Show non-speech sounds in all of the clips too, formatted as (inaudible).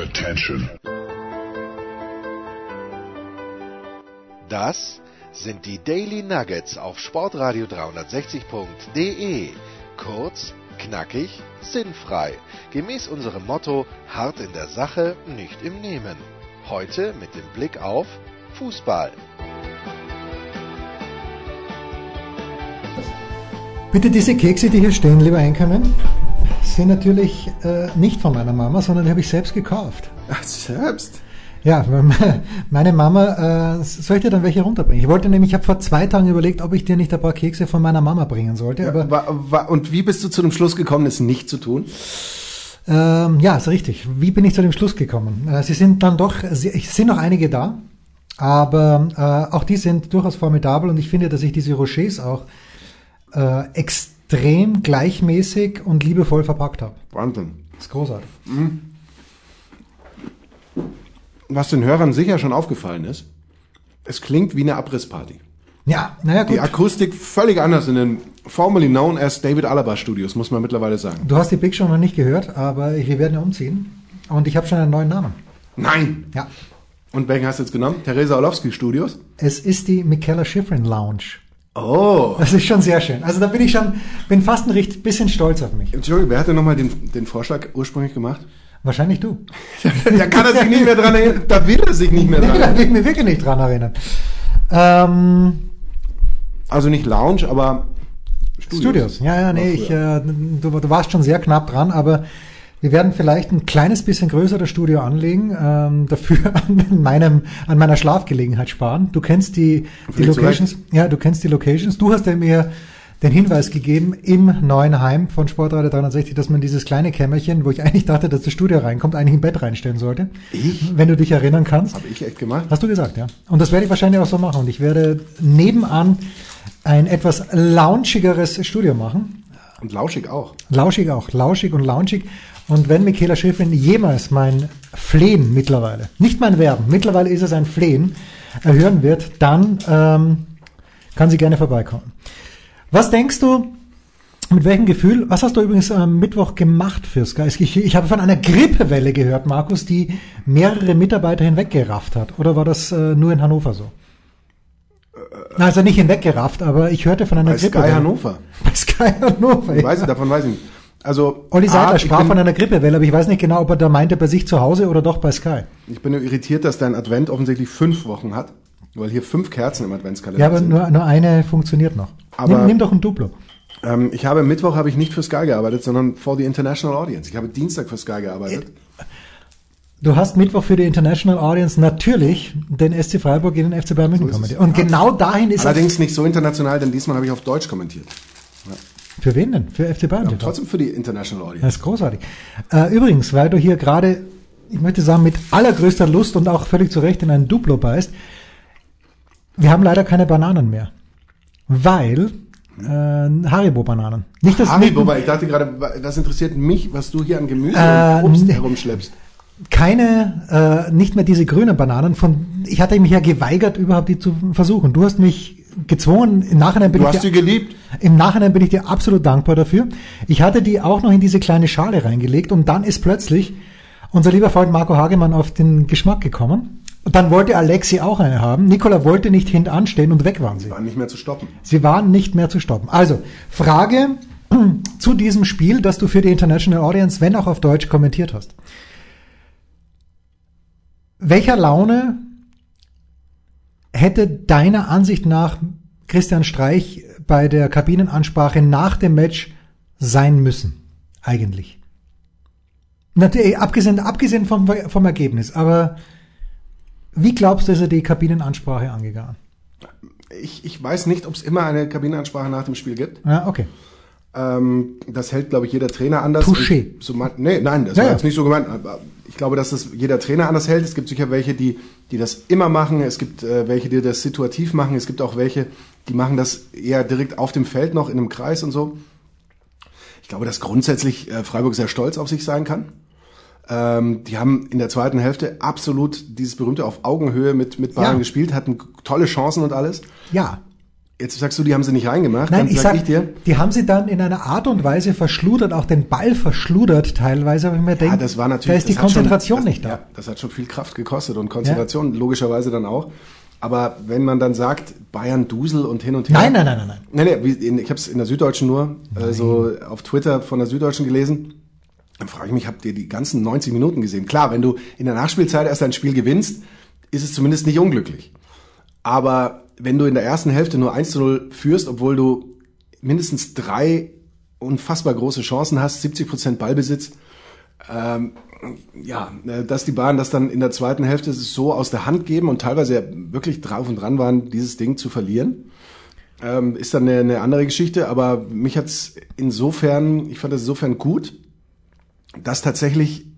Attention. Das sind die Daily Nuggets auf Sportradio 360.de. Kurz, knackig, sinnfrei. Gemäß unserem Motto: hart in der Sache, nicht im Nehmen. Heute mit dem Blick auf Fußball. Bitte diese Kekse, die hier stehen, lieber Einkommen, sind natürlich äh, nicht von meiner Mama, sondern die habe ich selbst gekauft. Ach, selbst? Ja, meine Mama, äh, soll ich dir dann welche runterbringen? Ich wollte nämlich, ich habe vor zwei Tagen überlegt, ob ich dir nicht ein paar Kekse von meiner Mama bringen sollte. Ja, aber wa, wa, und wie bist du zu dem Schluss gekommen, es nicht zu tun? Ähm, ja, ist richtig. Wie bin ich zu dem Schluss gekommen? Äh, sie sind dann doch, sie, es sind noch einige da, aber äh, auch die sind durchaus formidabel und ich finde, dass ich diese Rochers auch äh, extrem gleichmäßig und liebevoll verpackt habe. Wahnsinn. Das ist großartig. Was den Hörern sicher schon aufgefallen ist, es klingt wie eine Abrissparty. Ja, naja gut. Die Akustik völlig anders in den formerly known as David Alaba Studios, muss man mittlerweile sagen. Du hast die Big Show noch nicht gehört, aber wir werden ja umziehen und ich habe schon einen neuen Namen. Nein! Ja, Und welchen hast du jetzt genommen? Theresa Orlowski Studios? es ist die Michaela Schifrin Lounge. Oh! Das ist schon sehr schön. Also da bin ich schon, bin fast ein richtig bisschen stolz auf mich. Entschuldigung, wer hatte nochmal den, den Vorschlag ursprünglich gemacht? Wahrscheinlich du. (laughs) da kann er sich nicht mehr dran erinnern. Da will er sich nicht mehr dran Nee, (laughs) da erinnern. will ich mich wirklich nicht dran erinnern. Ähm, Also nicht Lounge, aber Studios. Studios. Ja, ja, nee, ich, äh, du, du warst schon sehr knapp dran, aber wir werden vielleicht ein kleines bisschen größeres Studio anlegen, ähm, dafür (laughs) an meinem, an meiner Schlafgelegenheit sparen. Du kennst die, die Locations. Ja, du kennst die Locations. Du hast ja mir den Hinweis gegeben im neuen Heim von Sportradio 360, dass man dieses kleine Kämmerchen, wo ich eigentlich dachte, dass das Studio reinkommt, eigentlich im Bett reinstellen sollte. Ich? Wenn du dich erinnern kannst. Habe ich echt gemacht? Hast du gesagt, ja. Und das werde ich wahrscheinlich auch so machen. Und ich werde nebenan ein etwas launchigeres Studio machen. Und lauschig auch. Lauschig auch, lauschig und launchig. Und wenn Michaela Schifrin jemals mein Flehen mittlerweile, nicht mein Werben, mittlerweile ist es ein Flehen, erhören wird, dann ähm, kann sie gerne vorbeikommen. Was denkst du, mit welchem Gefühl, was hast du übrigens am Mittwoch gemacht für Sky? Ich, ich habe von einer Grippewelle gehört, Markus, die mehrere Mitarbeiter hinweggerafft hat. Oder war das äh, nur in Hannover so? Also nicht hinweggerafft, aber ich hörte von einer Bei Sky Grippewelle. Hannover. Bei Sky Hannover. ja. Weiß ich, davon weiß ich nicht. Also, Olli ich sprach bin- von einer Grippewelle, aber ich weiß nicht genau, ob er da meinte bei sich zu Hause oder doch bei Sky. Ich bin nur irritiert, dass dein Advent offensichtlich fünf Wochen hat, weil hier fünf Kerzen im Adventskalender Ja, aber sind. nur, nur eine funktioniert noch. Aber- nimm, nimm doch ein Duplo. Ähm, ich habe Mittwoch habe ich nicht für Sky gearbeitet, sondern for the International Audience. Ich habe Dienstag für Sky gearbeitet. Du hast Mittwoch für die International Audience natürlich den SC Freiburg gegen den FC Bayern München es. kommentiert. Und genau dahin ist Allerdings nicht so international, denn diesmal habe ich auf Deutsch kommentiert. es. Für wen denn? Für FC Bayern? TV? trotzdem für die International Audience. Das ist großartig. Äh, übrigens, weil du hier gerade, ich möchte sagen, mit allergrößter Lust und auch völlig zu Recht in ein Duplo beißt, wir haben leider keine Bananen mehr. Weil äh, Haribo-Bananen. Nicht das Haribo, weil ich dachte gerade, was interessiert mich, was du hier an Gemüse Äh, und Obst herumschleppst? keine, äh, nicht mehr diese grünen Bananen. Von, ich hatte mich ja geweigert, überhaupt die zu versuchen. Du hast mich gezwungen. Im Nachhinein bin Du ich hast sie dir, geliebt. im Nachhinein bin ich dir absolut dankbar dafür. Ich hatte die auch noch in diese kleine Schale reingelegt und dann ist plötzlich unser lieber Freund Marco Hagemann auf den Geschmack gekommen. Und dann wollte Alexi auch eine haben. Nikola wollte nicht hintanstehen und weg waren sie. War nicht mehr zu stoppen. Sie waren nicht mehr zu stoppen. Also, Frage (clears throat) zu diesem Spiel, das du für die International Audience, wenn auch auf Deutsch, kommentiert hast. Welcher Laune hätte deiner Ansicht nach Christian Streich bei der Kabinenansprache nach dem Match sein müssen? Eigentlich. Natürlich, abgesehen, abgesehen vom, vom Ergebnis, aber wie glaubst du, ist er die Kabinenansprache angegangen? Ich, ich weiß nicht, ob es immer eine Kabinenansprache nach dem Spiel gibt. Ja, okay. Ähm, das hält, glaube ich, jeder Trainer anders. Touché. So man, nee, nein, das Ja, war ja. jetzt nicht so gemeint. Ich glaube, dass das jeder Trainer anders hält. Es gibt sicher welche, die, die das immer machen. Es gibt äh, welche, die das situativ machen. Es gibt auch welche, die machen das eher direkt auf dem Feld noch in einem Kreis und so. Ich glaube, dass grundsätzlich äh, Freiburg sehr stolz auf sich sein kann. Ähm, die haben in der zweiten Hälfte absolut dieses berühmte auf Augenhöhe mit, mit Bayern Ja. gespielt, hatten tolle Chancen und alles. Ja, Jetzt sagst du, die haben sie nicht reingemacht. Nein, dann ich sag ich dir. die haben sie dann in einer Art und Weise verschludert, auch den Ball verschludert teilweise, aber ich mir Ja, denke, das war natürlich. da ist die hat schon- Konzentration das, nicht da. Ja, das hat schon viel Kraft gekostet und Konzentration logischerweise dann auch. Aber wenn man dann sagt, Bayern Dusel und hin und her. Nein, nein, nein, nein, nein. Nein, nein, ich habe es in der Süddeutschen nur äh, so auf Twitter von der Süddeutschen gelesen. Dann frage ich mich, habt ihr die ganzen 90 Minuten gesehen? Klar, wenn du in der Nachspielzeit erst ein Spiel gewinnst, ist es zumindest nicht unglücklich. Aber wenn du in der ersten Hälfte nur 1 zu 0 führst, obwohl du mindestens drei unfassbar große Chancen hast, 70 Prozent Ballbesitz, ähm, ja, äh, dass die Bayern das dann in der zweiten Hälfte so aus der Hand geben und teilweise ja wirklich drauf und dran waren, dieses Ding zu verlieren, ähm, ist dann eine, eine andere Geschichte. Aber mich hat's insofern, ich fand das insofern gut, dass tatsächlich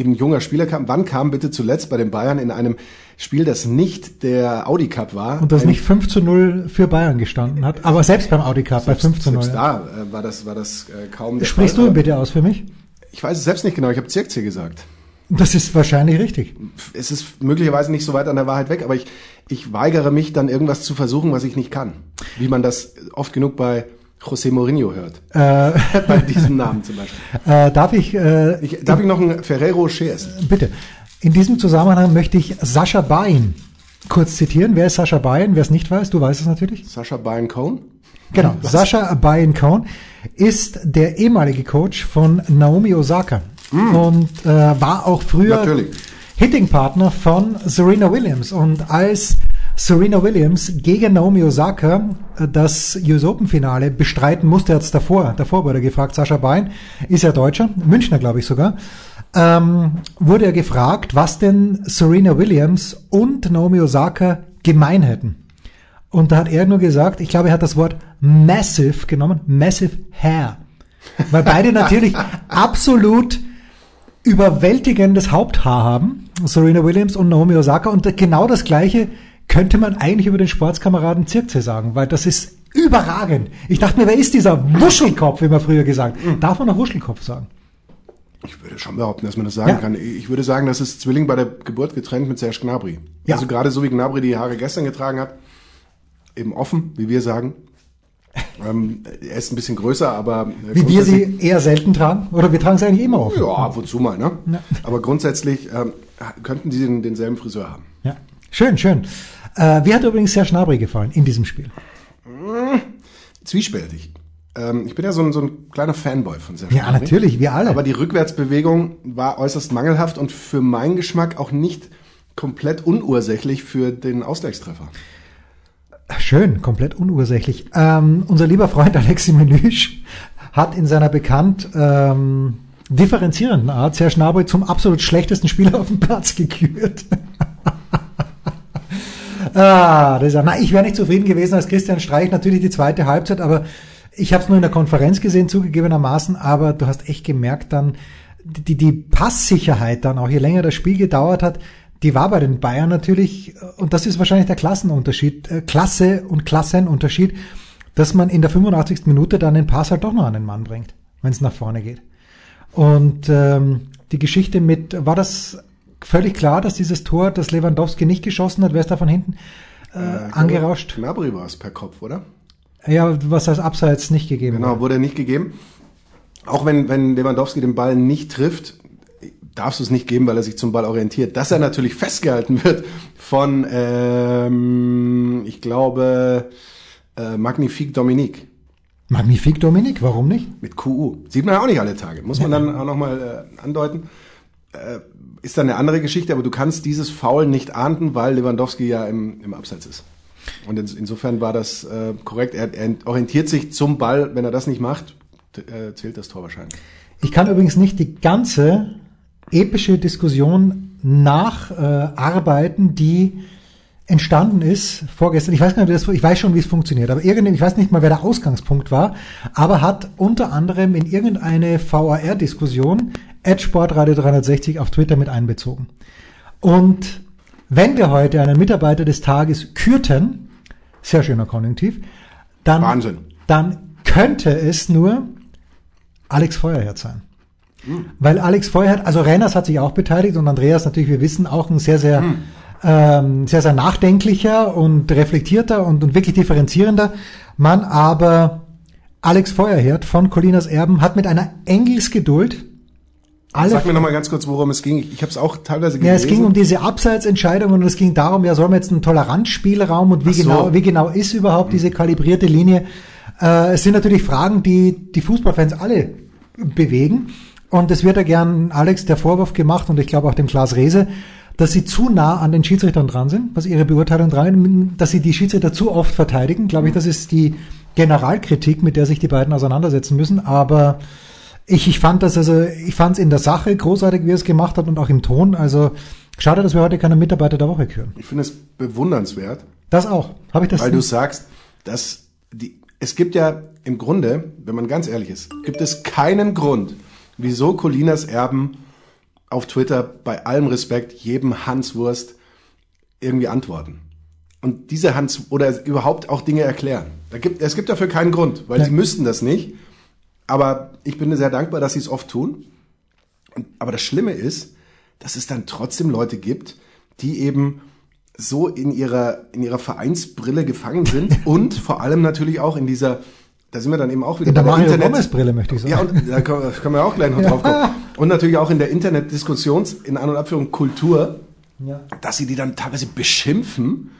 eben junger Spieler kam. Wann kam bitte zuletzt bei den Bayern in einem Spiel, das nicht der Audi Cup war? Und das nicht 5 zu 0 für Bayern gestanden hat, aber selbst beim Audi Cup bei 5 zu 0. Selbst da äh, war das, war das äh, kaum der Sprichst du Fall. ihn bitte aus für mich? Ich weiß es selbst nicht genau, ich habe Zirkzee gesagt. Das ist wahrscheinlich richtig. Es ist möglicherweise nicht so weit an der Wahrheit weg, aber ich, ich weigere mich dann irgendwas zu versuchen, was ich nicht kann. Wie man das oft genug bei José Mourinho hört. Äh, (laughs) bei diesem Namen zum Beispiel. äh, darf ich, äh, Ich, darf ich noch einen Ferrero Cheers? bitte, in diesem Zusammenhang möchte ich Sascha Bain kurz zitieren. Wer ist Sascha Bain? Wer es nicht weiß, du weißt es natürlich. Sascha Bayen Cohn? Genau, Sascha Bain Cohn ist der ehemalige Coach von Naomi Osaka und äh, war auch früher Natürlich. Hitting-Partner von Serena Williams. Und als Serena Williams gegen Naomi Osaka äh, das US Open-Finale bestreiten musste, hat's davor, davor wurde er gefragt, Sascha Bain ist ja Deutscher, Münchner glaube ich sogar, ähm, wurde er gefragt, was denn Serena Williams und Naomi Osaka gemein hätten. Und da hat er nur gesagt, ich glaube, er hat das Wort massive genommen, massive hair. Weil beide natürlich (laughs) absolut überwältigendes Haupthaar haben, Serena Williams und Naomi Osaka. Und genau das Gleiche könnte man eigentlich über den Sportskameraden Zirkzee sagen, weil das ist überragend. Ich dachte mir, wer ist dieser Wuschelkopf, wie man früher gesagt. Darf man noch Wuschelkopf sagen? Ich würde schon behaupten, dass man das sagen Ja. kann. Ich würde sagen, das ist Zwilling bei der Geburt getrennt mit Serge Gnabry. Ja. Also gerade so wie Gnabry die Haare gestern getragen hat, eben offen, wie wir sagen. (laughs) Ähm, er ist ein bisschen größer, aber äh, Wie wir sie eher selten tragen? Oder wir tragen sie eigentlich immer auf? Ja, ab und zu mal, ne? Ja. Aber grundsätzlich ähm, könnten sie den, denselben Friseur haben. Ja. Schön, schön. Äh, wie hat übrigens Serge Gnabry gefallen in diesem Spiel? Zwiespältig. Ähm, ich bin ja so ein, so ein kleiner Fanboy von Serge Ja, natürlich, wir alle. Aber die Rückwärtsbewegung war äußerst mangelhaft und für meinen Geschmack auch nicht komplett unursächlich für den Ausgleichstreffer. Schön, komplett unursächlich. Ähm, unser lieber Freund Alexi Menüsch hat in seiner bekannt ähm, differenzierenden Art Serge Gnabry zum absolut schlechtesten Spieler auf dem Platz gekürt. Ah, das ist, ja- na, ich wäre nicht zufrieden gewesen als Christian Streich. Natürlich die zweite Halbzeit, aber ich habe es nur in der Konferenz gesehen, zugegebenermaßen. Aber du hast echt gemerkt dann, die, die Passsicherheit dann auch, je länger das Spiel gedauert hat, die war bei den Bayern natürlich, und das ist wahrscheinlich der Klassenunterschied, äh, Klasse und Klassenunterschied, dass man in der 85. Minute dann den Pass halt doch noch an den Mann bringt, wenn es nach vorne geht. Und ähm, die Geschichte mit, war das völlig klar, dass dieses Tor, das Lewandowski nicht geschossen hat, wer ist da von hinten äh, angerauscht? Gnabry war es per Kopf, oder? Ja, was als Abseits nicht gegeben Genau, wurde. wurde nicht gegeben. Auch wenn, wenn Lewandowski den Ball nicht trifft, darfst du es nicht geben, weil er sich zum Ball orientiert. Dass er natürlich festgehalten wird von, ähm, ich glaube, äh, Magnifique Dominique Magnifique Dominik, warum nicht? mit QU. Sieht man ja auch nicht alle Tage. Muss man dann auch nochmal äh, andeuten. Äh, ist dann eine andere Geschichte, aber du kannst dieses Foul nicht ahnden, weil Lewandowski ja im, im Abseits ist. Und ins, insofern war das äh, korrekt. Er, er orientiert sich zum Ball. Wenn er das nicht macht, äh, zählt das Tor wahrscheinlich. Ich kann übrigens nicht die ganze epische Diskussion nacharbeiten, die entstanden ist vorgestern. Ich weiß gar nicht, das, ich weiß schon, wie es funktioniert, aber irgendwie, ich weiß nicht mal, wer der Ausgangspunkt war, aber hat unter anderem in irgendeine VAR-Diskussion Edgesport Radio 360 auf Twitter mit einbezogen. Und wenn wir heute einen Mitarbeiter des Tages kürten, sehr schöner Konjunktiv, dann, Wahnsinn. dann könnte es nur Alex Feuerherz sein. Weil Alex Feuerherz, also Renners hat sich auch beteiligt und Andreas natürlich, wir wissen, auch ein sehr, sehr ähm, sehr, sehr nachdenklicher und reflektierter und, und wirklich differenzierender Mann, aber Alex Feuerherd von Colinas Erben hat mit einer Engelsgeduld alle Sag mir nochmal ganz kurz, worum es ging. Ich, ich habe es auch teilweise gelesen. Ja, es ging um diese Abseitsentscheidung und es ging darum, ja, soll man jetzt einen Toleranzspielraum und wie so. genau, wie genau ist überhaupt diese kalibrierte Linie? Äh, es sind natürlich Fragen, die die Fußballfans alle bewegen. Und es wird ja gern Alex der Vorwurf gemacht und ich glaube auch dem Klaas Rehse, dass sie zu nah an den Schiedsrichtern dran sind, was ihre Beurteilung dran, dass sie die Schiedsrichter zu oft verteidigen. Glaube ich, das ist die Generalkritik, mit der sich die beiden auseinandersetzen müssen. Aber ich, ich fand das also, ich fand es in der Sache großartig, wie er es gemacht hat und auch im Ton. Also schade, dass wir heute keine Mitarbeiter der Woche küren. Ich finde es bewundernswert. Das auch. Habe ich das? Weil du sagst, dass die, es gibt ja im Grunde, wenn man ganz ehrlich ist, gibt es keinen Grund, wieso Colinas Erben auf Twitter bei allem Respekt jedem Hanswurst irgendwie antworten. Und diese Hans oder überhaupt auch Dinge erklären. Da gibt, es gibt dafür keinen Grund, weil ja. sie müssten das nicht. Aber ich bin sehr dankbar, dass sie es oft tun. Aber das Schlimme ist, dass es dann trotzdem Leute gibt, die eben so in ihrer, in ihrer Vereinsbrille gefangen sind (laughs) und vor allem natürlich auch in dieser, da sind wir dann eben auch wieder in der, Mario Internet Brille möchte ich sagen. Ja, und da können wir auch gleich noch drauf kommen. (laughs) Und natürlich auch in der Internetdiskussions, in An- und Abführung Kultur, ja. dass sie die dann teilweise beschimpfen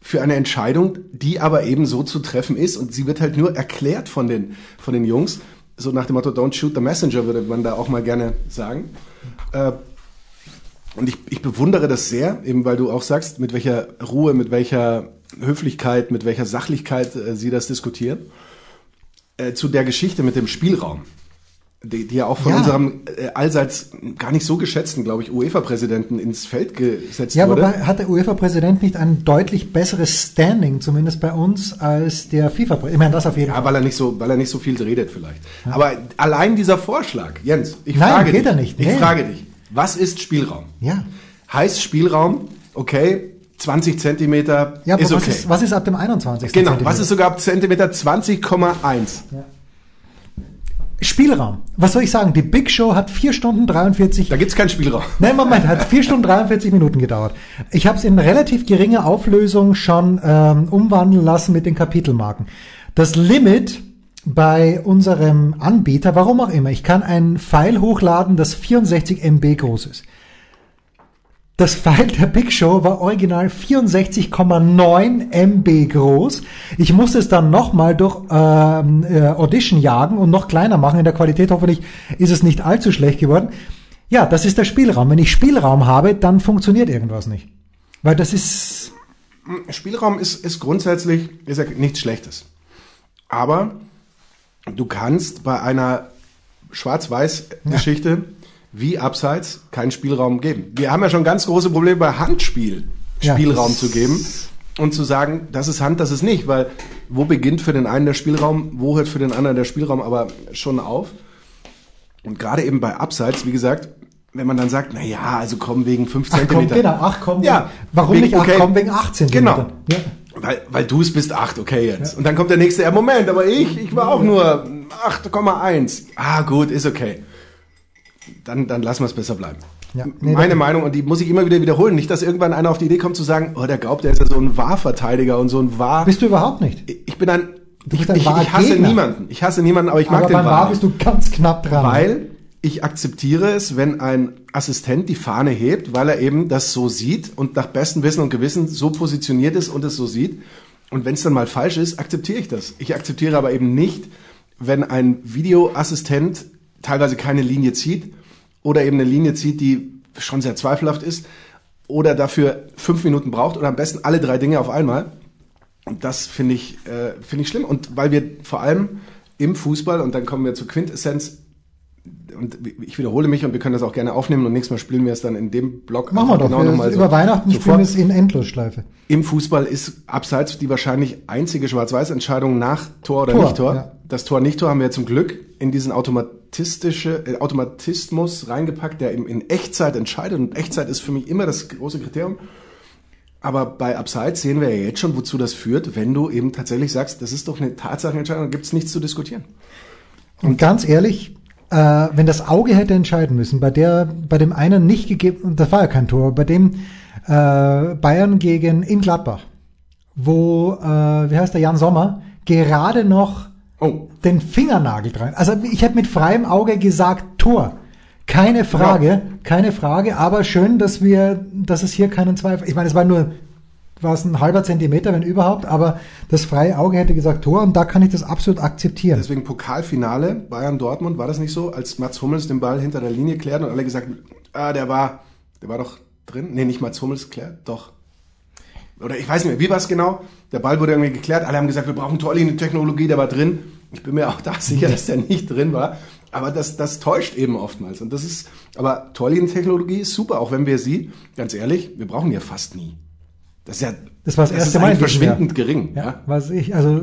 für eine Entscheidung, die aber eben so zu treffen ist und sie wird halt nur erklärt von den, von den Jungs, so nach dem Motto Don't shoot the messenger würde man da auch mal gerne sagen. Äh, und ich, ich bewundere das sehr, eben weil du auch sagst, mit welcher Ruhe, mit welcher Höflichkeit, mit welcher Sachlichkeit äh, sie das diskutieren. Äh, zu der Geschichte mit dem Spielraum die, die ja auch von ja. unserem äh, allseits gar nicht so geschätzten, glaube ich, UEFA-Präsidenten ins Feld gesetzt ja, wurde. Ja, wobei hat der UEFA-Präsident nicht ein deutlich besseres Standing, zumindest bei uns, als der FIFA-Präsident? Ich meine, das auf jeden ja, Fall. weil er nicht so, weil er nicht so viel redet vielleicht. Ja. Aber allein dieser Vorschlag, Jens, ich Nein, frage geht dich, er nicht. ich frage dich, was ist Spielraum? Ja. Heißt Spielraum, okay, 20 Zentimeter ja, ist okay. Was ist, was ist ab dem 21. Genau, Zentimeter? was ist sogar ab Zentimeter 20,1? Ja. Spielraum. Was soll ich sagen? Die Big Show hat vier Stunden 43. Da gibt's keinen Spielraum. (laughs) Nein, Moment, hat vier Stunden 43 Minuten gedauert. Ich habe es in relativ geringer Auflösung schon ähm, umwandeln lassen mit den Kapitelmarken. Das Limit bei unserem Anbieter, warum auch immer, ich kann ein File hochladen, das 64 MB groß ist. Das File der Big Show war original 64,9 MB groß. Ich musste es dann nochmal durch ähm, äh, Audition jagen und noch kleiner machen. In der Qualität hoffentlich ist es nicht allzu schlecht geworden. Ja, das ist der Spielraum. Wenn ich Spielraum habe, dann funktioniert irgendwas nicht. Weil das ist... Spielraum ist, ist grundsätzlich ist ja nichts Schlechtes. Aber du kannst bei einer Schwarz-Weiß-Geschichte... Ja wie abseits keinen Spielraum geben. Wir haben ja schon ganz große Probleme bei Handspiel Spielraum ja, zu geben und zu sagen, das ist Hand, das ist nicht, weil wo beginnt für den einen der Spielraum, wo hört für den anderen der Spielraum aber schon auf? Und gerade eben bei Abseits, wie gesagt, wenn man dann sagt, na ja, also komm wegen 5 cm. Komm, genau, ach komm, ja, warum wegen, nicht ach okay, komm wegen 8 cm? Genau. Ja. Weil, weil du es bist 8, okay jetzt. Ja. Und dann kommt der nächste, ja Moment, aber ich, ich war auch nur 8,1. Ah gut, ist okay dann, dann lassen wir es besser bleiben. Ja, nee, Meine Meinung, und die muss ich immer wieder wiederholen. Nicht, dass irgendwann einer auf die Idee kommt zu sagen, oh, der glaubt, der ist ja so ein Wahrverteidiger und so ein Wahr. Bist du überhaupt nicht? Ich bin ein, ich, ich, ich, hasse Gegner. niemanden. Ich hasse niemanden, aber ich mag aber den Wahr. Wahr bist du ganz knapp dran. Weil ich akzeptiere es, wenn ein Assistent die Fahne hebt, weil er eben das so sieht und nach bestem Wissen und Gewissen so positioniert ist und es so sieht. Und wenn es dann mal falsch ist, akzeptiere ich das. Ich akzeptiere aber eben nicht, wenn ein Videoassistent teilweise keine Linie zieht oder eben eine Linie zieht, die schon sehr zweifelhaft ist oder dafür fünf Minuten braucht oder am besten alle drei Dinge auf einmal. Und das finde ich, äh, finde ich schlimm. Und weil wir vor allem im Fußball, und dann kommen wir zur Quintessenz, und ich wiederhole mich und wir können das auch gerne aufnehmen und nächstes Mal spielen wir es dann in dem Blog. Machen wir doch. Genau nochmal über so Weihnachten so spielen wir es in Endlosschleife. Im Fußball ist abseits die wahrscheinlich einzige Schwarz-Weiß-Entscheidung nach Tor oder Tor, Nicht-Tor. Ja. Das Tor-Nicht-Tor haben wir zum Glück in diesen automatistische, äh, Automatismus reingepackt, der in, in Echtzeit entscheidet. Und Echtzeit ist für mich immer das große Kriterium. Aber bei Abseits sehen wir ja jetzt schon, wozu das führt, wenn du eben tatsächlich sagst, das ist doch eine Tatsachenentscheidung, da gibt es nichts zu diskutieren. Und ganz ehrlich, äh, wenn das Auge hätte entscheiden müssen, bei der, bei dem einen nicht gegeben, das war ja kein Tor, bei dem Äh, Bayern gegen in Gladbach, wo, äh, wie heißt der, Jan Sommer, gerade noch Oh, den Fingernagel dran. Also ich hätte mit freiem Auge gesagt Tor. Keine Frage, Ja. keine Frage, aber schön, dass wir, dass es hier keinen Zweifel. Ich meine, es war nur, war es ein halber Zentimeter, wenn überhaupt, aber das freie Auge hätte gesagt Tor und da kann ich das absolut akzeptieren. deswegen Pokalfinale Bayern-Dortmund, war das nicht so, als Mats Hummels den Ball hinter der Linie klärt und alle gesagt, ah, der war, der war doch drin? Nee, nicht Mats Hummels klärt, doch. Oder ich weiß nicht mehr, wie war es genau? Der Ball wurde irgendwie geklärt, alle haben gesagt, wir brauchen Torlinie-Technologie, der war drin. Ich bin mir auch da (laughs) sicher, dass der nicht drin war. Aber das, das täuscht eben oftmals. Und das ist, aber Torlinientechnologie ist super, auch wenn wir sie, ganz ehrlich, wir brauchen ja fast nie. Das ist ja, Das war das erste ist Mal diesem Jahr. verschwindend gering. Ja, Ja. was ich, also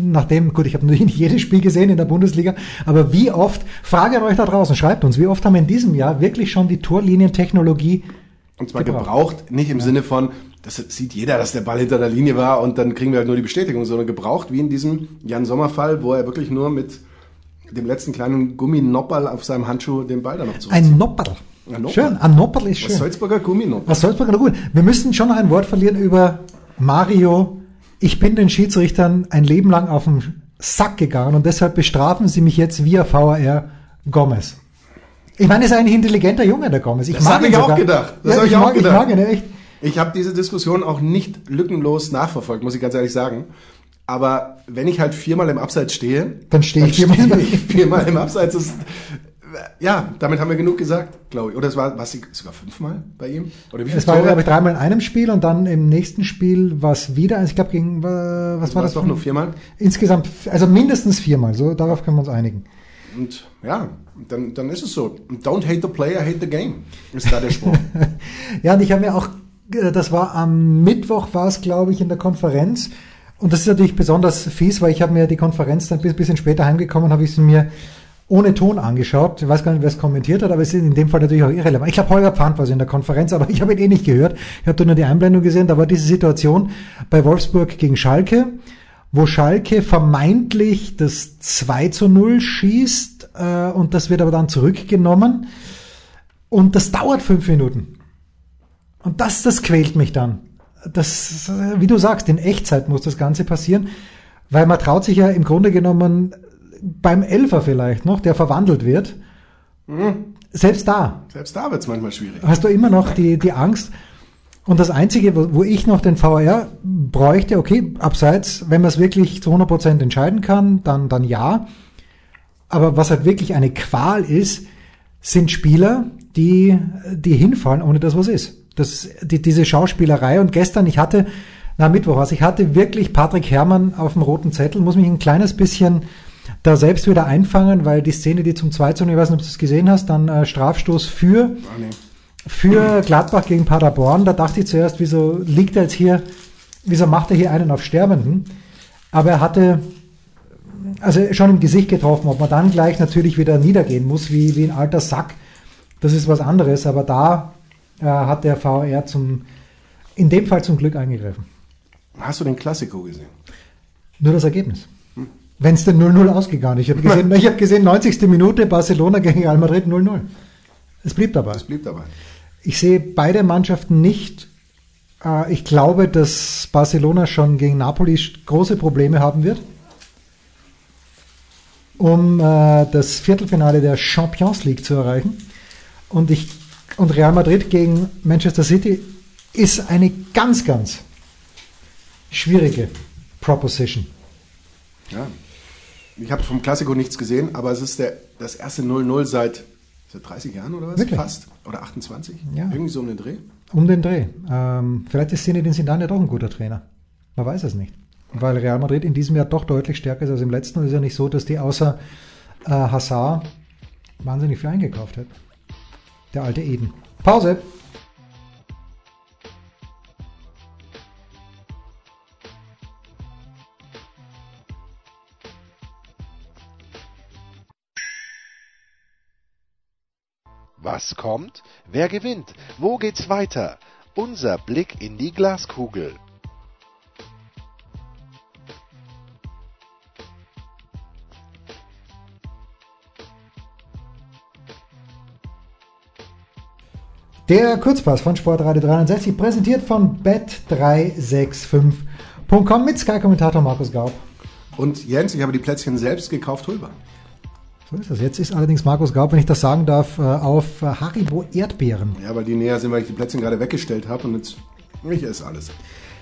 nachdem, gut, ich habe natürlich nicht (laughs) jedes Spiel gesehen in der Bundesliga, aber wie oft, Frage an euch da draußen, schreibt uns, wie oft haben wir in diesem Jahr wirklich schon die Torlinientechnologie Und zwar Gebraucht. gebraucht, nicht im Sinne von, das sieht jeder, dass der Ball hinter der Linie war und dann kriegen wir halt nur die Bestätigung, sondern gebraucht, wie in diesem Jan Sommer-Fall, wo er wirklich nur mit dem letzten kleinen Gumminopperl auf seinem Handschuh den Ball dann noch zurückzieht. ein Nopperl. Ein. Schön, ein Nopperl ist schön. Was Salzburger Gumminopperl. Was Salzburg na gut. Wir müssen schon noch ein Wort verlieren über Mario. Ich bin den Schiedsrichtern ein Leben lang auf den Sack gegangen und deshalb bestrafen sie mich jetzt via VAR Gomez. Ich meine, er ist ein intelligenter Junge, der Gomez. Ich Das mag hab ihn ich auch sogar. gedacht. Das ja, hab ich ich, auch mag, gedacht. ich mag ihn echt. Ich habe diese Diskussion auch nicht lückenlos nachverfolgt, muss ich ganz ehrlich sagen. Aber wenn ich halt viermal im Abseits stehe, Dann stehe ich viermal im- ich viermal im Abseits. Das, ja, damit haben wir genug gesagt, glaube ich. Oder es war was sogar fünfmal bei ihm? Oder wie viele Es war, glaube ich, dreimal in einem Spiel und dann im nächsten Spiel war es wieder, also ich glaube, gegen, was war war das? es doch nur viermal? Insgesamt, also mindestens viermal, so, darauf können wir uns einigen. Und ja, dann, dann ist es so. Don't hate the player, hate the game. Ist da der Spruch. (laughs) Ja, und ich habe mir auch, äh, das war am Mittwoch, war es, glaube ich, in der Konferenz. Und das ist natürlich besonders fies, weil ich habe mir die Konferenz dann ein bisschen später heimgekommen, habe ich sie mir ohne Ton angeschaut. Ich weiß gar nicht, wer es kommentiert hat, aber es ist in dem Fall natürlich auch irrelevant. Ich glaube, Holger Pfand war so in der Konferenz, aber (laughs) ich habe ihn eh nicht gehört. Ich habe nur die Einblendung gesehen. Da war diese Situation bei Wolfsburg gegen Schalke, wo Schalke vermeintlich das 2 zu 0 schießt äh, und das wird aber dann zurückgenommen. Und das dauert fünf Minuten. Und das, das quält mich dann. Das, wie du sagst, in Echtzeit muss das Ganze passieren, weil man traut sich ja im Grunde genommen beim Elfer vielleicht noch, der verwandelt wird. Selbst da Selbst da wird es manchmal schwierig. hast du immer noch die, die Angst. Und das Einzige, wo, wo ich noch den VR bräuchte, okay, abseits, wenn man es wirklich zu 100% entscheiden kann, dann, dann ja. Aber was halt wirklich eine Qual ist, sind Spieler, die, die hinfallen, ohne dass was ist. Das, die, diese Schauspielerei. Und gestern, ich hatte, na Mittwoch was, ich hatte wirklich Patrick Herrmann auf dem roten Zettel, muss mich ein kleines bisschen da selbst wieder einfangen, weil die Szene, die zum 2 zu 0, ich weiß nicht, ob du es gesehen hast, dann äh, Strafstoß für nee. für Gladbach gegen Paderborn. Da dachte ich zuerst, wieso liegt er jetzt hier, wieso macht er hier einen auf Sterbenden? Aber er hatte also schon im Gesicht getroffen, ob man dann gleich natürlich wieder niedergehen muss, wie, wie ein alter Sack. Das ist was anderes, aber da äh, hat der VR zum, in dem Fall zum Glück eingegriffen. Hast du den Klassiko gesehen? Nur das Ergebnis. Wenn es denn 0-0 ausgegangen ist. Ich habe gesehen, ich hab gesehen, 90. Minute Barcelona gegen Real Madrid 0-0. Es blieb dabei. Das blieb dabei. Ich sehe beide Mannschaften nicht. Äh, Ich glaube, dass Barcelona schon gegen Napoli große Probleme haben wird, um äh, das Viertelfinale der Champions League zu erreichen. Und, ich, und Real Madrid gegen Manchester City ist eine ganz, ganz schwierige Proposition. Ja. Ich habe vom Klassiko nichts gesehen, aber es ist der, das erste 0-0 seit, seit 30 Jahren oder was? Wirklich? Fast. Oder 28? Ja. Irgendwie so um den Dreh. Um den Dreh. Ähm, vielleicht ist Zinedine Zidane ja doch ein guter Trainer. Man weiß es nicht. Weil Real Madrid in diesem Jahr doch deutlich stärker ist als im letzten. Und es ist ja nicht so, dass die außer äh, Hazard wahnsinnig viel eingekauft hat. Der alte Eden. Pause. Was kommt? Wer gewinnt? Wo geht's weiter? Unser Blick in die Glaskugel. Der Kurzpass von Sportradio 360, präsentiert von bet365.com mit Sky-Kommentator Markus Gaub. Und Jens, ich habe die Plätzchen selbst gekauft, holbar. So ist das. Jetzt ist allerdings Markus Gaub, wenn ich das sagen darf, äh, auf Haribo Erdbeeren. Ja, weil die näher sind, weil ich die Plätzchen gerade weggestellt habe und jetzt ich esse alles.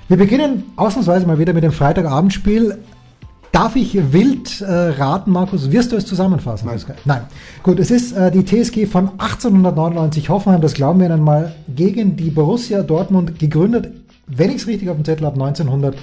Wir beginnen ausnahmsweise mal wieder mit dem Freitagabendspiel. Darf ich wild äh, raten, Markus? Wirst du es zusammenfassen? Nein. Nein. Gut, es ist äh, die TSG von 1899 Hoffenheim, das glauben wir einmal, gegen die Borussia Dortmund gegründet, wenn ich es richtig auf dem Zettel habe, 1909.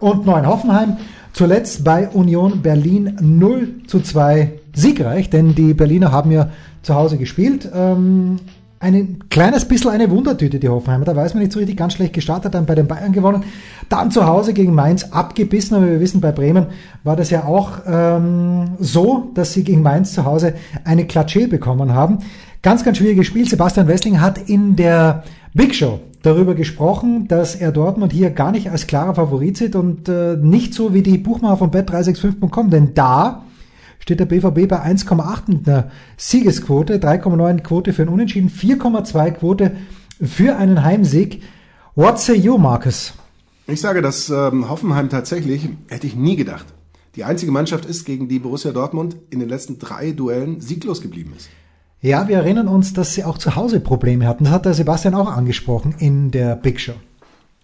Hoffenheim zuletzt bei Union Berlin 0 zu 2 siegreich, denn die Berliner haben ja zu Hause gespielt. Ähm, ein kleines bisschen eine Wundertüte, die Hoffenheimer. Da weiß man nicht so richtig, ganz schlecht gestartet, dann bei den Bayern gewonnen, dann zu Hause gegen Mainz abgebissen, aber wir wissen, bei Bremen war das ja auch ähm, so, dass sie gegen Mainz zu Hause eine Klatsche bekommen haben. Ganz, ganz schwieriges Spiel. Sebastian Wessling hat in der Big Show darüber gesprochen, dass er Dortmund hier gar nicht als klarer Favorit sieht und äh, nicht so wie die Buchmacher von bet365.com, denn da steht der BVB bei 1,8 mit einer Siegesquote, 3,9 Quote für einen Unentschieden, 4,2 Quote für einen Heimsieg. What say you, Marcus? Ich sage, dass ähm, Hoffenheim tatsächlich, hätte ich nie gedacht, die einzige Mannschaft ist, gegen die Borussia Dortmund in den letzten drei Duellen sieglos geblieben ist. Ja, wir erinnern uns, dass sie auch zu Hause Probleme hatten. Das hat der Sebastian auch angesprochen in der Big Show.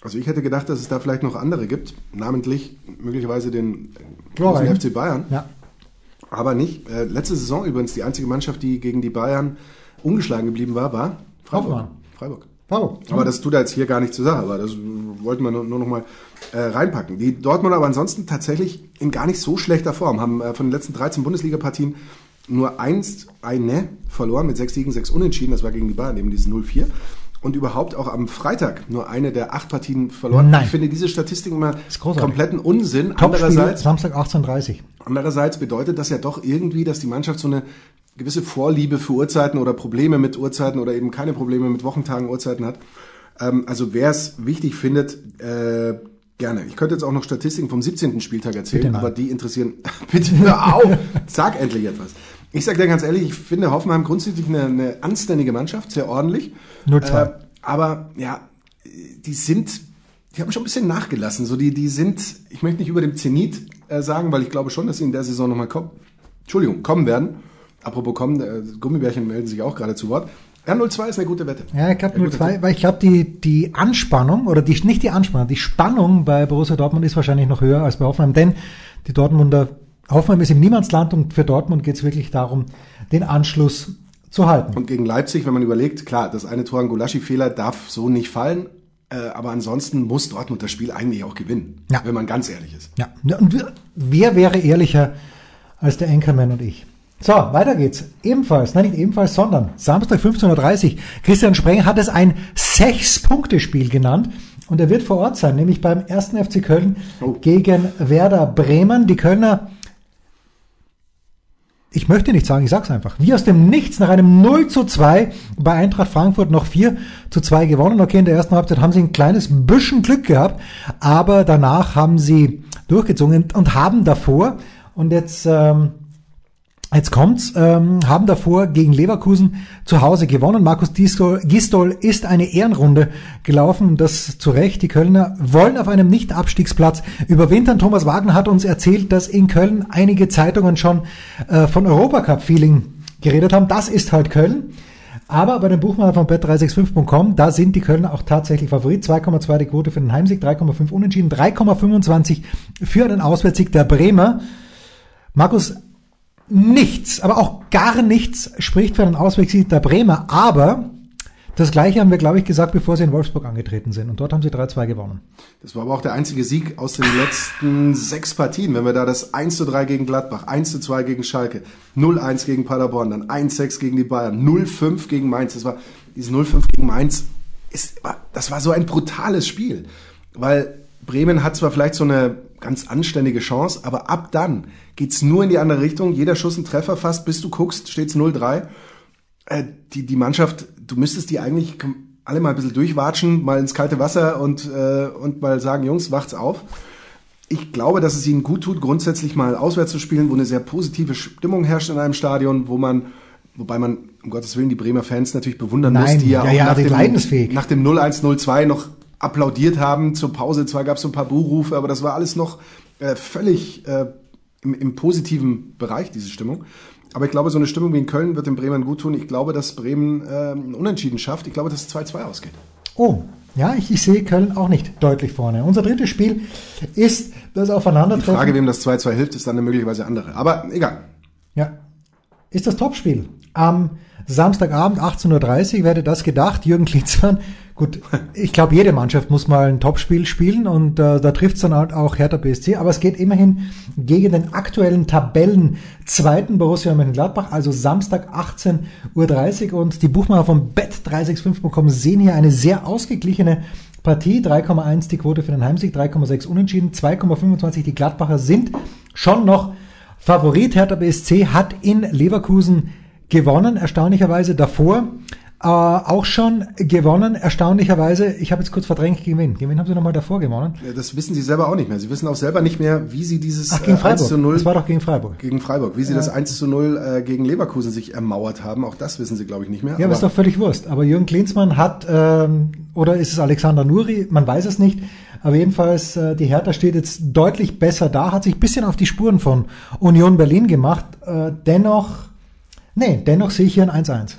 Also ich hätte gedacht, dass es da vielleicht noch andere gibt, namentlich möglicherweise den Florian. FC Bayern. Ja. Aber nicht. Äh, letzte Saison übrigens die einzige Mannschaft, die gegen die Bayern ungeschlagen geblieben war, war Freiburg. Hoffmann. Freiburg. Freiburg. Aber das tut da jetzt hier gar nicht zur Sache, aber das wollten wir nur, nur noch mal äh, reinpacken. Die Dortmunder aber ansonsten tatsächlich in gar nicht so schlechter Form, haben äh, von den letzten 13 Bundesliga-Partien nur eins, eine verloren mit sechs Siegen, sechs Unentschieden, das war gegen die Bayern, eben dieses 0-4. Und überhaupt auch am Freitag nur eine der acht Partien verloren. Nein. Ich finde diese Statistik immer kompletten Unsinn. Andererseits Samstag 18.30 Andererseits bedeutet das ja doch irgendwie, dass die Mannschaft so eine gewisse Vorliebe für Uhrzeiten oder Probleme mit Uhrzeiten oder eben keine Probleme mit Wochentagen, Uhrzeiten hat. Ähm, also wer es wichtig findet, äh, gerne. Ich könnte jetzt auch noch Statistiken vom 17. Spieltag erzählen, aber die interessieren. (laughs) Bitte hör auf! Sag endlich etwas. Ich sag dir ganz ehrlich, ich finde Hoffenheim grundsätzlich eine, eine anständige Mannschaft, sehr ordentlich. 0-2. Äh, aber ja, die sind, die haben schon ein bisschen nachgelassen. So die, die sind, ich möchte nicht über dem Zenit äh, sagen, weil ich glaube schon, dass sie in der Saison nochmal kommen. Entschuldigung, kommen werden. Apropos kommen, äh, Gummibärchen melden sich auch gerade zu Wort. R02 ist eine gute Wette. Ja, ich glaube Ein guter 0-2, weil ich glaube, die, die Anspannung, oder die, nicht die Anspannung, die Spannung bei Borussia Dortmund ist wahrscheinlich noch höher als bei Hoffenheim, denn die Dortmunder, Hoffenheim ist im Niemandsland und für Dortmund geht es wirklich darum, den Anschluss zu halten. Und gegen Leipzig, wenn man überlegt, klar, das eine Tor an Gulaschi-Fehler darf so nicht fallen. Äh, aber ansonsten muss Dortmund das Spiel eigentlich auch gewinnen, Ja. wenn man ganz ehrlich ist. Ja, und wer- wäre ehrlicher als der Anchorman und ich? So, weiter geht's. Ebenfalls, nein, nicht ebenfalls, sondern Samstag 15.30 Uhr. Christian Spreng hat es ein Sechs-Punkte-Spiel genannt. Und er wird vor Ort sein, nämlich beim 1. FC Köln Oh. gegen Werder Bremen. Die Kölner, ich möchte nicht sagen, ich sag's einfach, wie aus dem Nichts nach einem 0 zu 2 bei Eintracht Frankfurt noch 4 zu 2 gewonnen. Okay, in der ersten Halbzeit haben sie ein kleines bisschen Glück gehabt, aber danach haben sie durchgezogen und haben davor, und jetzt, ähm, Jetzt kommt's, ähm, haben davor gegen Leverkusen zu Hause gewonnen. Markus Gisdol ist eine Ehrenrunde gelaufen, das zu Recht. Die Kölner wollen auf einem Nicht-Abstiegsplatz überwintern. Thomas Wagner hat uns erzählt, dass in Köln einige Zeitungen schon äh, von Europacup-Feeling geredet haben. Das ist halt Köln. Aber bei dem Buchmacher von bet365.com, da sind die Kölner auch tatsächlich Favorit. 2,2 die Quote für den Heimsieg, 3,5 Unentschieden, 3,25 für einen Auswärtssieg der Bremer. Markus, nichts, aber auch gar nichts spricht für einen Auswegssieg der Bremer. Aber das Gleiche haben wir, glaube ich, gesagt, bevor sie in Wolfsburg angetreten sind. Und dort haben sie 3-2 gewonnen. Das war aber auch der einzige Sieg aus den letzten sechs Partien. Wenn wir da das 1 zu 3 gegen Gladbach, 1 zu 2 gegen Schalke, 0-1 gegen Paderborn, dann 1-6 gegen die Bayern, 0-5 gegen Mainz. Das war, dieses 0-5 gegen Mainz, ist, das war so ein brutales Spiel. Weil Bremen hat zwar vielleicht so eine ganz anständige Chance, aber ab dann geht's nur in die andere Richtung. Jeder Schuss ein Treffer fast, bis du guckst, steht's 0-3 äh, die, die Mannschaft, du müsstest die eigentlich alle mal ein bisschen durchwatschen, mal ins kalte Wasser und, äh, und mal sagen, Jungs, wacht's auf. Ich glaube, dass es ihnen gut tut, grundsätzlich mal auswärts zu spielen, wo eine sehr positive Stimmung herrscht in einem Stadion, wo man Wobei man, um Gottes Willen, die Bremer Fans natürlich bewundern Nein, muss, die ja, ja, auch ja, nach, dem, nach dem 0-1-0-2 noch applaudiert haben zur Pause. Zwar gab es so ein paar Buhrufe, aber das war alles noch äh, völlig äh, im, im positiven Bereich, diese Stimmung. Aber ich glaube, so eine Stimmung wie in Köln wird den Bremern gut tun. Ich glaube, dass Bremen ähm, unentschieden schafft. Ich glaube, dass es 2-2 ausgeht. Oh, ja, ich, ich sehe Köln auch nicht deutlich vorne. Unser drittes Spiel ist das Die Aufeinandertreffen. Frage, wem das 2-2 hilft, ist dann eine möglicherweise andere. Aber egal. Ja. Ist das Topspiel. Am Samstagabend 18.30 Uhr, wer hätte das gedacht? Jürgen Klinsmann. Gut, ich glaube, jede Mannschaft muss mal ein Topspiel spielen und äh, da trifft es dann halt auch Hertha BSC. Aber es geht immerhin gegen den aktuellen Tabellen zweiten Borussia Mönchengladbach, also Samstag 18.30 Uhr. Und die Buchmacher vom Bet365.com sehen hier eine sehr ausgeglichene Partie. 3,1 die Quote für den Heimsieg, 3,6 unentschieden, 2,25 die Gladbacher sind schon noch Favorit. Hertha BSC hat in Leverkusen gewonnen, erstaunlicherweise davor. Äh, auch schon gewonnen, erstaunlicherweise. Ich habe jetzt kurz verdrängt, gegen wen? Gegen wen haben sie nochmal davor gewonnen? Äh, Das wissen sie selber auch nicht mehr. Sie wissen auch selber nicht mehr, wie sie dieses Ach, gegen äh, 1 zu Freiburg. 0 Das war doch gegen Freiburg. gegen Freiburg, wie sie das 1 zu 0 äh, gegen Leverkusen sich ermauert haben. Auch das wissen sie, glaube ich, nicht mehr. Ja, aber ist doch völlig Wurst. Aber Jürgen Klinsmann hat, ähm, oder ist es Alexander Nuri, man weiß es nicht, aber jedenfalls, äh, die Hertha steht jetzt deutlich besser da, hat sich ein bisschen auf die Spuren von Union Berlin gemacht. Äh, dennoch, nee, dennoch sehe ich hier ein 1-1.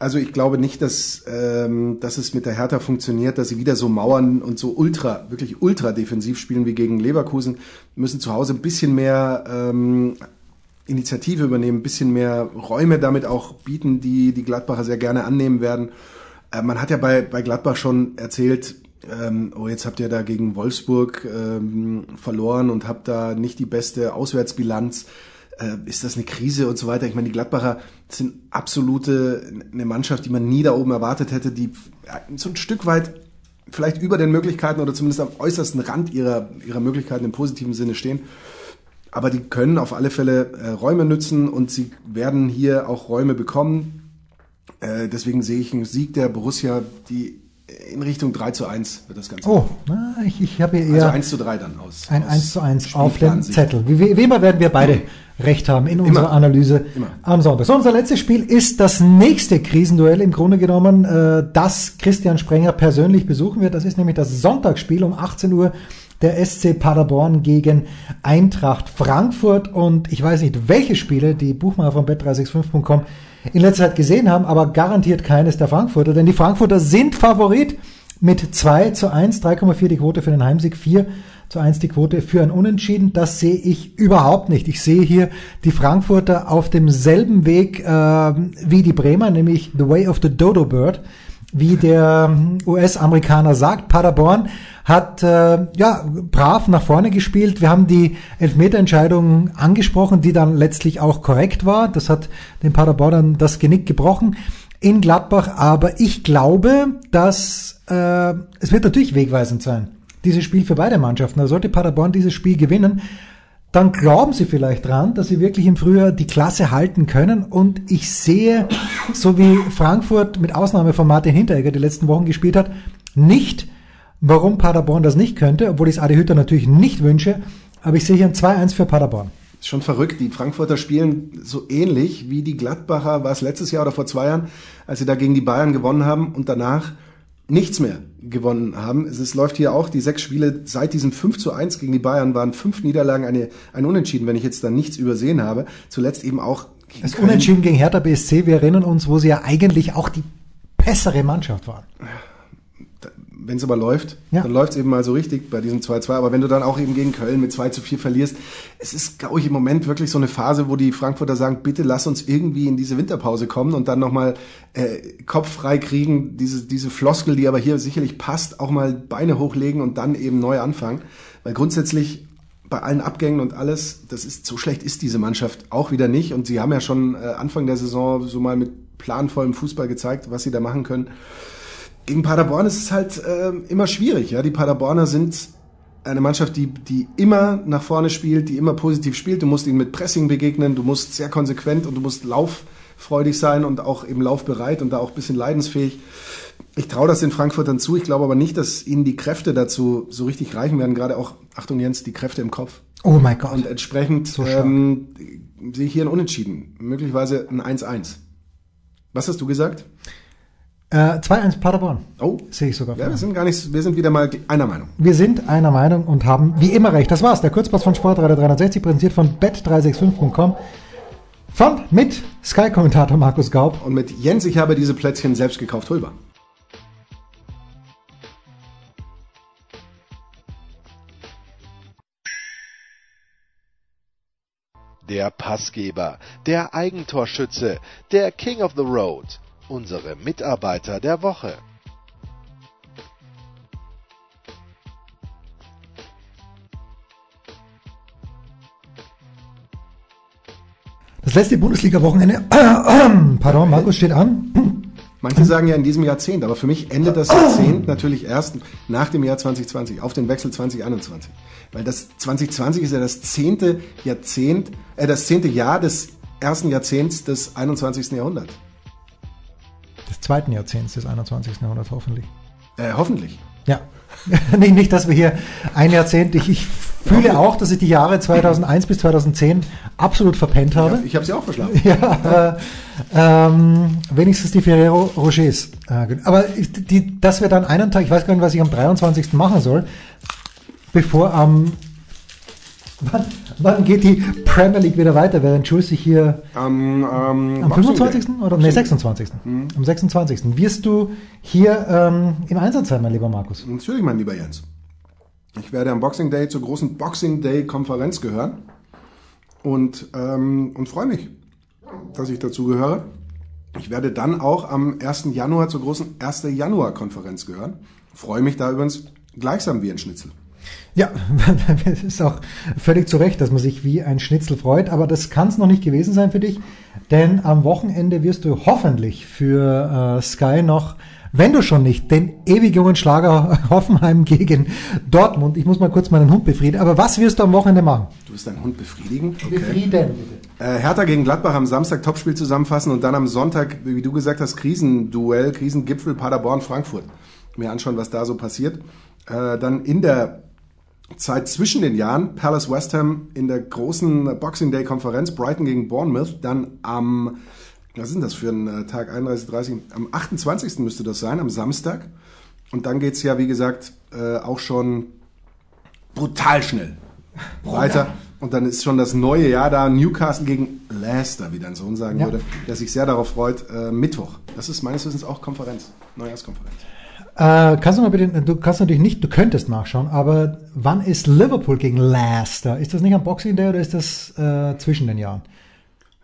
Also ich glaube nicht, dass, ähm, dass es mit der Hertha funktioniert, dass sie wieder so mauern und so ultra, wirklich ultra defensiv spielen wie gegen Leverkusen. Müssen zu Hause ein bisschen mehr ähm, Initiative übernehmen, ein bisschen mehr Räume damit auch bieten, die die Gladbacher sehr gerne annehmen werden. Äh, man hat ja bei, bei Gladbach schon erzählt, ähm, oh, jetzt habt ihr da gegen Wolfsburg ähm, verloren und habt da nicht die beste Auswärtsbilanz ist das eine Krise und so weiter. Ich meine, die Gladbacher sind absolute eine Mannschaft, die man nie da oben erwartet hätte, die so ein Stück weit vielleicht über den Möglichkeiten oder zumindest am äußersten Rand ihrer, ihrer Möglichkeiten im positiven Sinne stehen. Aber die können auf alle Fälle äh, Räume nützen und sie werden hier auch Räume bekommen. Äh, deswegen sehe ich einen Sieg der Borussia, die in Richtung 3 zu 1 wird das Ganze. Oh, na, ich, ich habe hier also eher 1 zu 3 dann aus. ein aus 1 zu 1 auf dem. Zettel. Wie, wie immer werden wir beide recht haben in unserer Analyse Immer. am Sonntag. So, unser letztes Spiel ist das nächste Krisenduell im Grunde genommen, äh, das Christian Sprenger persönlich besuchen wird. Das ist nämlich das Sonntagsspiel um 18 Uhr der SC Paderborn gegen Eintracht Frankfurt und ich weiß nicht, welche Spiele die Buchmacher von bet365.com in letzter Zeit gesehen haben, aber garantiert keines der Frankfurter, denn die Frankfurter sind Favorit mit 2 zu 1, 3,4 die Quote für den Heimsieg, 4 zu 1 die Quote für ein Unentschieden. Das sehe ich überhaupt nicht. Ich sehe hier die Frankfurter auf demselben Weg äh, wie die Bremer, nämlich the way of the dodo bird wie der US-Amerikaner sagt. Paderborn hat äh, ja brav nach vorne gespielt. Wir haben die Elfmeterentscheidung angesprochen, die dann letztlich auch korrekt war. Das hat den Paderbornern das Genick gebrochen in Gladbach. Aber ich glaube, dass äh, es wird natürlich wegweisend sein. Dieses Spiel für beide Mannschaften. Da sollte Paderborn dieses Spiel gewinnen dann glauben sie vielleicht dran, dass sie wirklich im Frühjahr die Klasse halten können. Und ich sehe, so wie Frankfurt mit Ausnahme von Martin Hinteregger die letzten Wochen gespielt hat, nicht, warum Paderborn das nicht könnte, obwohl ich es Adi Hütter natürlich nicht wünsche. Aber ich sehe hier ein 2-1 für Paderborn. Ist schon verrückt. Die Frankfurter spielen so ähnlich wie die Gladbacher, war es letztes Jahr oder vor zwei Jahren, als sie da gegen die Bayern gewonnen haben und danach nichts mehr gewonnen haben. Es, es läuft hier auch, die sechs Spiele seit diesem 5 zu 1 gegen die Bayern waren fünf Niederlagen, eine, ein Unentschieden, wenn ich jetzt da nichts übersehen habe. Zuletzt eben auch gegen Das. Unentschieden gegen Hertha BSC, wir erinnern uns, wo sie ja eigentlich auch die bessere Mannschaft waren. Wenn es aber läuft, Ja. dann läuft es eben mal so richtig bei diesem 2-2. Aber wenn du dann auch eben gegen Köln mit 2 zu 4 verlierst, es ist, glaube ich, im Moment wirklich so eine Phase, wo die Frankfurter sagen, bitte lass uns irgendwie in diese Winterpause kommen und dann nochmal äh, Kopf frei kriegen, diese, diese Floskel, die aber hier sicherlich passt, auch mal Beine hochlegen und dann eben neu anfangen. Weil grundsätzlich bei allen Abgängen und alles, das ist so schlecht ist diese Mannschaft auch wieder nicht. Und sie haben ja schon äh, Anfang der Saison so mal mit planvollem Fußball gezeigt, was sie da machen können. Gegen Paderborn ist es halt äh, immer schwierig. Ja, die Paderborner sind eine Mannschaft, die, die immer nach vorne spielt, die immer positiv spielt. Du musst ihnen mit Pressing begegnen, du musst sehr konsequent und du musst lauffreudig sein und auch eben laufbereit und da auch ein bisschen leidensfähig. Ich traue das den Frankfurtern zu. Ich glaube aber nicht, dass ihnen die Kräfte dazu so richtig reichen werden. Gerade auch, Achtung Jens, die Kräfte im Kopf. Oh mein Gott. Und entsprechend So ähm, sehe ich hier ein Unentschieden. Möglicherweise ein 1-1. Was hast du gesagt? Äh, 2-1 Paderborn. Oh, Sehe ich sogar. ja, wir sind gar nicht, wir sind wieder mal einer Meinung. Wir sind einer Meinung und haben wie immer recht. Das war's. Der Kurzpass von Sportradio 360, präsentiert von bet365.com. Von, mit Sky-Kommentator Markus Gaub. Und mit Jens, ich habe diese Plätzchen selbst gekauft, Hulber. Der Passgeber, der Eigentorschütze, der King of the Road, unsere Mitarbeiter der Woche. Das letzte Bundesliga-Wochenende, (clears throat) pardon, Markus steht an. (clears throat) Manche sagen ja in diesem Jahrzehnt, aber für mich endet das Jahrzehnt natürlich erst nach dem Jahr 2020, auf den Wechsel 2021. Weil das 2020 ist ja das zehnte Jahrzehnt, äh, das zehnte Jahr des ersten Jahrzehnts des 21. Jahrhunderts. Des zweiten Jahrzehnts des 21. Jahrhunderts hoffentlich. Äh, hoffentlich. Ja. (laughs) nee, nicht, dass wir hier ein Jahrzehnt, ich, ich fühle auch, dass ich die Jahre 2001 bis 2010 absolut verpennt habe. Ja, ich habe sie auch verschlafen. Ja, äh, ähm, wenigstens die Ferrero Rochers. Äh, aber die, dass wir dann einen Tag, ich weiß gar nicht, was ich am 23. machen soll, bevor am wann, wann geht die Premier League wieder weiter, während Schulz sich hier Am, ähm, am Boxing 25. Day. oder nee, 26. Am 26. wirst du hier ähm, im Einsatz sein, mein lieber Markus. Natürlich, mein lieber Jens. Ich werde am Boxing Day zur großen Boxing Day Konferenz gehören und, ähm, und freue mich, dass ich dazu gehöre. Ich werde dann auch am 1. Januar zur großen 1. Januar Konferenz gehören. Freue mich da übrigens gleichsam wie ein Schnitzel. Ja, (laughs) es ist auch völlig zu Recht, dass man sich wie ein Schnitzel freut, aber das kann es noch nicht gewesen sein für dich, denn am Wochenende wirst du hoffentlich für äh, Sky noch, wenn du schon nicht, den ewig jungen Schlager (laughs) Hoffenheim gegen Dortmund, ich muss mal kurz meinen Hund befrieden, aber was wirst du am Wochenende machen? Du wirst deinen Hund befriedigen. Befrieden, bitte. Äh, Hertha gegen Gladbach am Samstag Topspiel zusammenfassen und dann am Sonntag, wie du gesagt hast, Krisenduell, Krisengipfel Paderborn, Frankfurt. Mir anschauen, was da so passiert. Äh, dann in der Zeit zwischen den Jahren Palace West Ham in der großen Boxing Day Konferenz, Brighton gegen Bournemouth, dann am, was ist denn das für ein äh, Tag, 31, 30, am 28. müsste das sein, am Samstag. Und dann geht's ja, wie gesagt, äh, auch schon brutal schnell (laughs) weiter. Und dann ist schon das neue Jahr da, Newcastle gegen Leicester, wie dein Sohn sagen Ja. würde, der sich sehr darauf freut, äh, Mittwoch. Das ist meines Wissens auch Konferenz, Neujahrskonferenz. Äh, kannst du mal bitte, du kannst natürlich nicht, du könntest nachschauen, aber wann ist Liverpool gegen Leicester? Ist das nicht am Boxing Day oder ist das äh, zwischen den Jahren?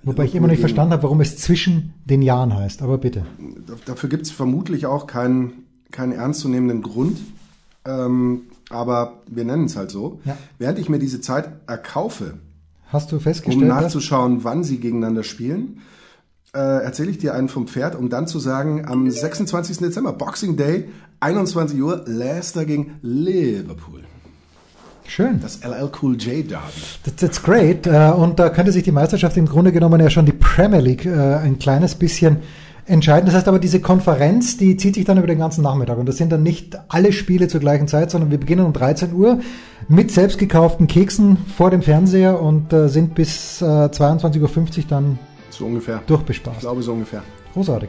Wobei ich immer noch nicht verstanden habe, warum es zwischen den Jahren heißt, aber bitte. Dafür gibt es vermutlich auch keinen, keinen ernstzunehmenden Grund, ähm, aber wir nennen es halt so. Ja. Während ich mir diese Zeit erkaufe, Hast du um festgestellt? dass- nachzuschauen, wann sie gegeneinander spielen, äh, erzähle ich dir einen vom Pferd, um dann zu sagen, am 26. Dezember, Boxing Day, 21 Uhr, Leicester gegen Liverpool. Schön. Das LL Cool J Derby. That's, that's great. Äh, Und da könnte sich die Meisterschaft im Grunde genommen ja schon die Premier League äh, ein kleines bisschen entscheiden. Das heißt aber, diese Konferenz, die zieht sich dann über den ganzen Nachmittag. Und das sind dann nicht alle Spiele zur gleichen Zeit, sondern wir beginnen um 13 Uhr mit selbst gekauften Keksen vor dem Fernseher und äh, sind bis äh, 22.50 Uhr dann So ungefähr. Ich durchbespaßt. glaube so ungefähr. Großartig.